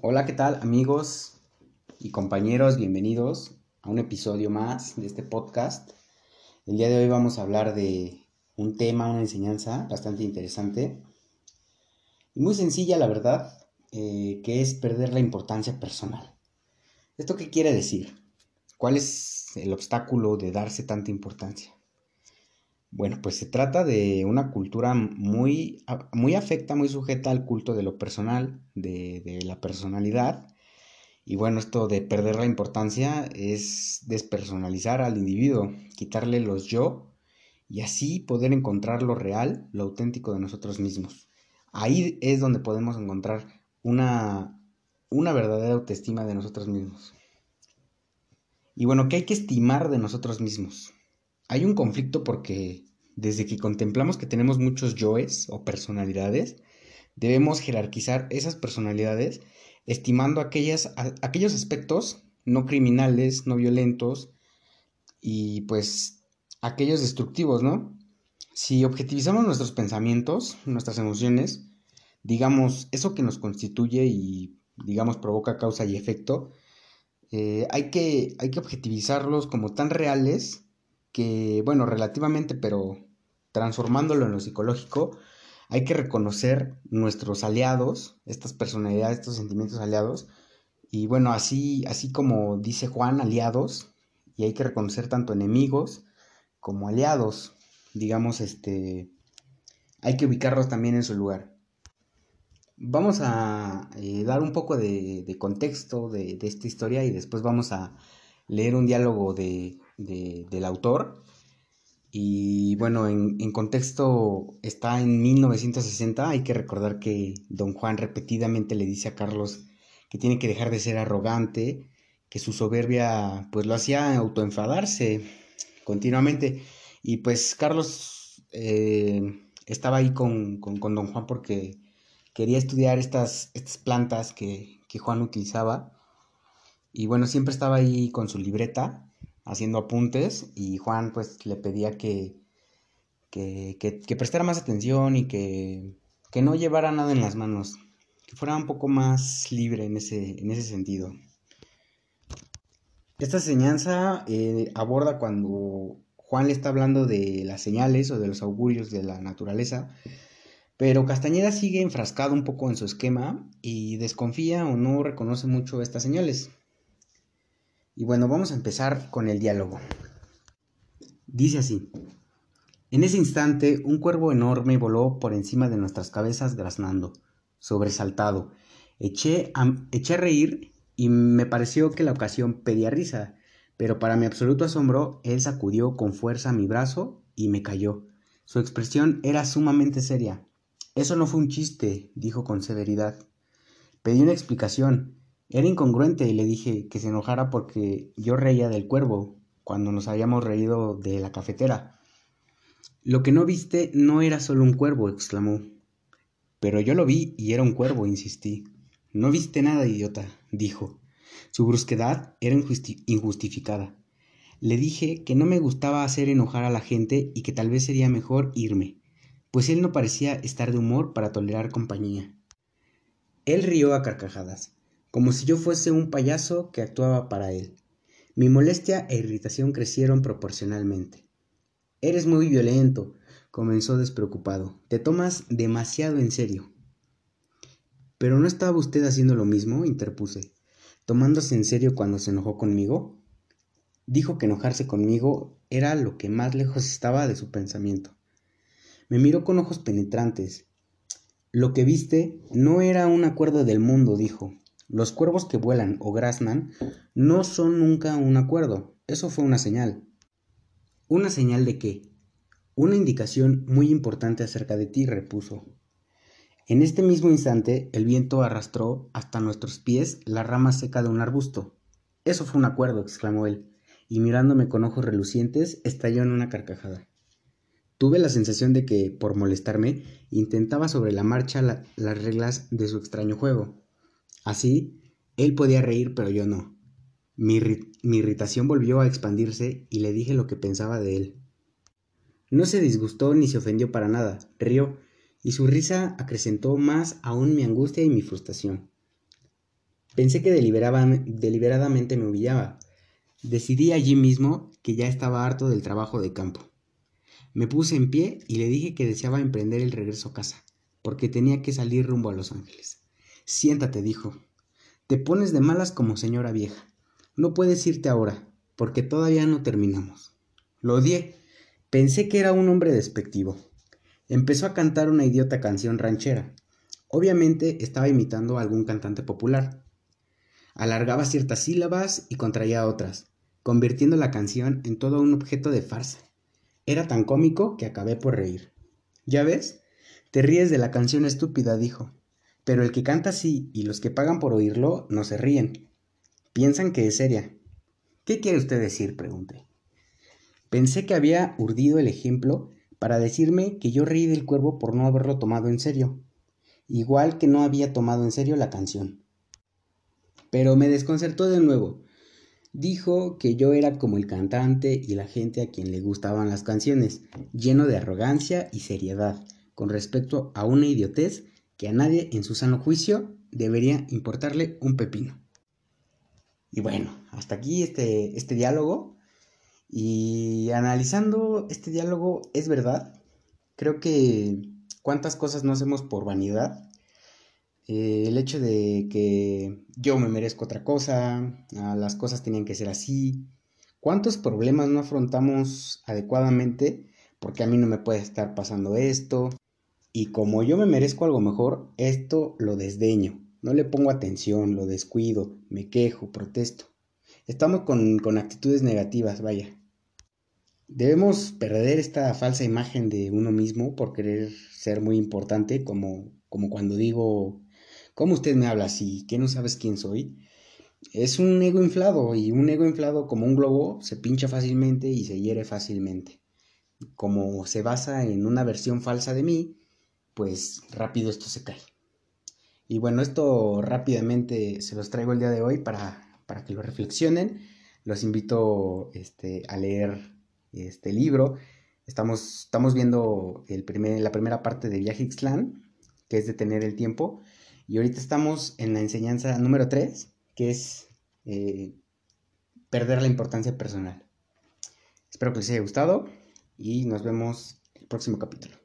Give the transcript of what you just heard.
Hola, ¿qué tal amigos y compañeros? Bienvenidos a un episodio más de este podcast. El día de hoy vamos a hablar de un tema, una enseñanza bastante interesante y muy sencilla, la verdad, eh, que es perder la importancia personal. ¿Esto qué quiere decir? ¿Cuál es el obstáculo de darse tanta importancia? Bueno, pues se trata de una cultura muy, muy afecta, muy sujeta al culto de lo personal, de, de la personalidad. Y bueno, esto de perder la importancia es despersonalizar al individuo, quitarle los yo y así poder encontrar lo real, lo auténtico de nosotros mismos. Ahí es donde podemos encontrar una, una verdadera autoestima de nosotros mismos. Y bueno, ¿qué hay que estimar de nosotros mismos? Hay un conflicto porque desde que contemplamos que tenemos muchos yoes o personalidades, debemos jerarquizar esas personalidades estimando aquellas, aquellos aspectos no criminales, no violentos y pues aquellos destructivos, ¿no? Si objetivizamos nuestros pensamientos, nuestras emociones, digamos, eso que nos constituye y, digamos, provoca causa y efecto, eh, hay, que, hay que objetivizarlos como tan reales que, bueno, relativamente, pero transformándolo en lo psicológico, hay que reconocer nuestros aliados, estas personalidades, estos sentimientos aliados, y bueno, así, así como dice Juan, aliados, y hay que reconocer tanto enemigos como aliados, digamos, este, hay que ubicarlos también en su lugar. Vamos a eh, dar un poco de, contexto de, esta historia y después vamos a leer un diálogo de, del autor. Y bueno, en, en, contexto está en 1960. Hay que recordar que don Juan repetidamente le dice a Carlos que tiene que dejar de ser arrogante, que su soberbia pues lo hacía autoenfadarse continuamente. Y pues Carlos eh, estaba ahí con, con, don Juan porque quería estudiar estas, estas plantas que, que Juan utilizaba. Y bueno, siempre estaba ahí con su libreta haciendo apuntes y Juan pues le pedía que, que, que, prestara más atención y que, que, no llevara nada en las manos, que fuera un poco más libre en ese, en ese sentido. Esta enseñanza eh, aborda cuando Juan le está hablando de las señales o de los augurios de la naturaleza, pero Castañeda sigue enfrascado un poco en su esquema y desconfía o no reconoce mucho estas señales. Y bueno, vamos a empezar con el diálogo. Dice así. En ese instante, un cuervo enorme voló por encima de nuestras cabezas graznando, sobresaltado. Eché a, eché a reír y me pareció que la ocasión pedía risa, pero para mi absoluto asombro, él sacudió con fuerza mi brazo y me cayó. Su expresión era sumamente seria. Eso no fue un chiste, dijo con severidad. Pedí una explicación, era incongruente y le dije que se enojara porque yo reía del cuervo cuando nos habíamos reído de la cafetera. Lo que no viste no era solo un cuervo, exclamó. Pero yo lo vi y era un cuervo, insistí. No viste nada, idiota, dijo. Su brusquedad era injustificada. Le dije que no me gustaba hacer enojar a la gente y que tal vez sería mejor irme, pues él no parecía estar de humor para tolerar compañía. Él rió a carcajadas como si yo fuese un payaso que actuaba para él. Mi molestia e irritación crecieron proporcionalmente. Eres muy violento, comenzó despreocupado. Te tomas demasiado en serio. ¿Pero no estaba usted haciendo lo mismo? interpuse. ¿Tomándose en serio cuando se enojó conmigo? Dijo que enojarse conmigo era lo que más lejos estaba de su pensamiento. Me miró con ojos penetrantes. Lo que viste no era un acuerdo del mundo, dijo. Los cuervos que vuelan o graznan no son nunca un acuerdo. Eso fue una señal. ¿Una señal de qué? Una indicación muy importante acerca de ti, repuso. En este mismo instante, el viento arrastró hasta nuestros pies la rama seca de un arbusto. Eso fue un acuerdo, exclamó él, y mirándome con ojos relucientes, estalló en una carcajada. Tuve la sensación de que, por molestarme, intentaba sobre la marcha las reglas de su extraño juego. Así, él podía reír, pero yo no. Mi, irritación volvió a expandirse y le dije lo que pensaba de él. No se disgustó ni se ofendió para nada, rió, y su risa acrecentó más aún mi angustia y mi frustración. Pensé que deliberadamente me humillaba. Decidí allí mismo que ya estaba harto del trabajo de campo. Me puse en pie y le dije que deseaba emprender el regreso a casa, porque tenía que salir rumbo a Los Ángeles. Siéntate, dijo. Te pones de malas como señora vieja. No puedes irte ahora, porque todavía no terminamos. Lo odié. Pensé que era un hombre despectivo. Empezó a cantar una idiota canción ranchera. Obviamente estaba imitando a algún cantante popular. Alargaba ciertas sílabas y contraía otras, convirtiendo la canción en todo un objeto de farsa. Era tan cómico que acabé por reír. ¿Ya ves? Te ríes de la canción estúpida, dijo. Pero el que canta así y los que pagan por oírlo no se ríen. Piensan que es seria. ¿Qué quiere usted decir? pregunté. Pensé que había urdido el ejemplo para decirme que yo reí del cuervo por no haberlo tomado en serio, igual que no había tomado en serio la canción. Pero me desconcertó de nuevo. Dijo que yo era como el cantante y la gente a quien le gustaban las canciones, lleno de arrogancia y seriedad, con respecto a una idiotez que a nadie en su sano juicio debería importarle un pepino. Y bueno, hasta aquí este, este diálogo. Y analizando este diálogo, es verdad. Creo que cuántas cosas no hacemos por vanidad eh, el hecho de que yo me merezco otra cosa, las cosas tenían que ser así. ¿Cuántos problemas no afrontamos adecuadamente? Porque a mí no me puede estar pasando esto. Y como yo me merezco algo mejor, esto lo desdeño. No le pongo atención, lo descuido, me quejo, protesto. Estamos con, con actitudes negativas, vaya. Debemos perder esta falsa imagen de uno mismo por querer ser muy importante, como, como cuando digo ¿Cómo usted me habla así? ¿Que no sabes quién soy? Es un ego inflado y un ego inflado como un globo se pincha fácilmente y se hiere fácilmente. Como se basa en una versión falsa de mí, pues rápido esto se cae. Y bueno, esto rápidamente se los traigo el día de hoy para, para que lo reflexionen. Los invito este, a leer este libro. Estamos, estamos viendo el primer, la primera parte de Viaje Ixtlán, que es de tener el tiempo. Y ahorita estamos en la enseñanza número 3, que es eh, perder la importancia personal. Espero que les haya gustado y nos vemos el próximo capítulo.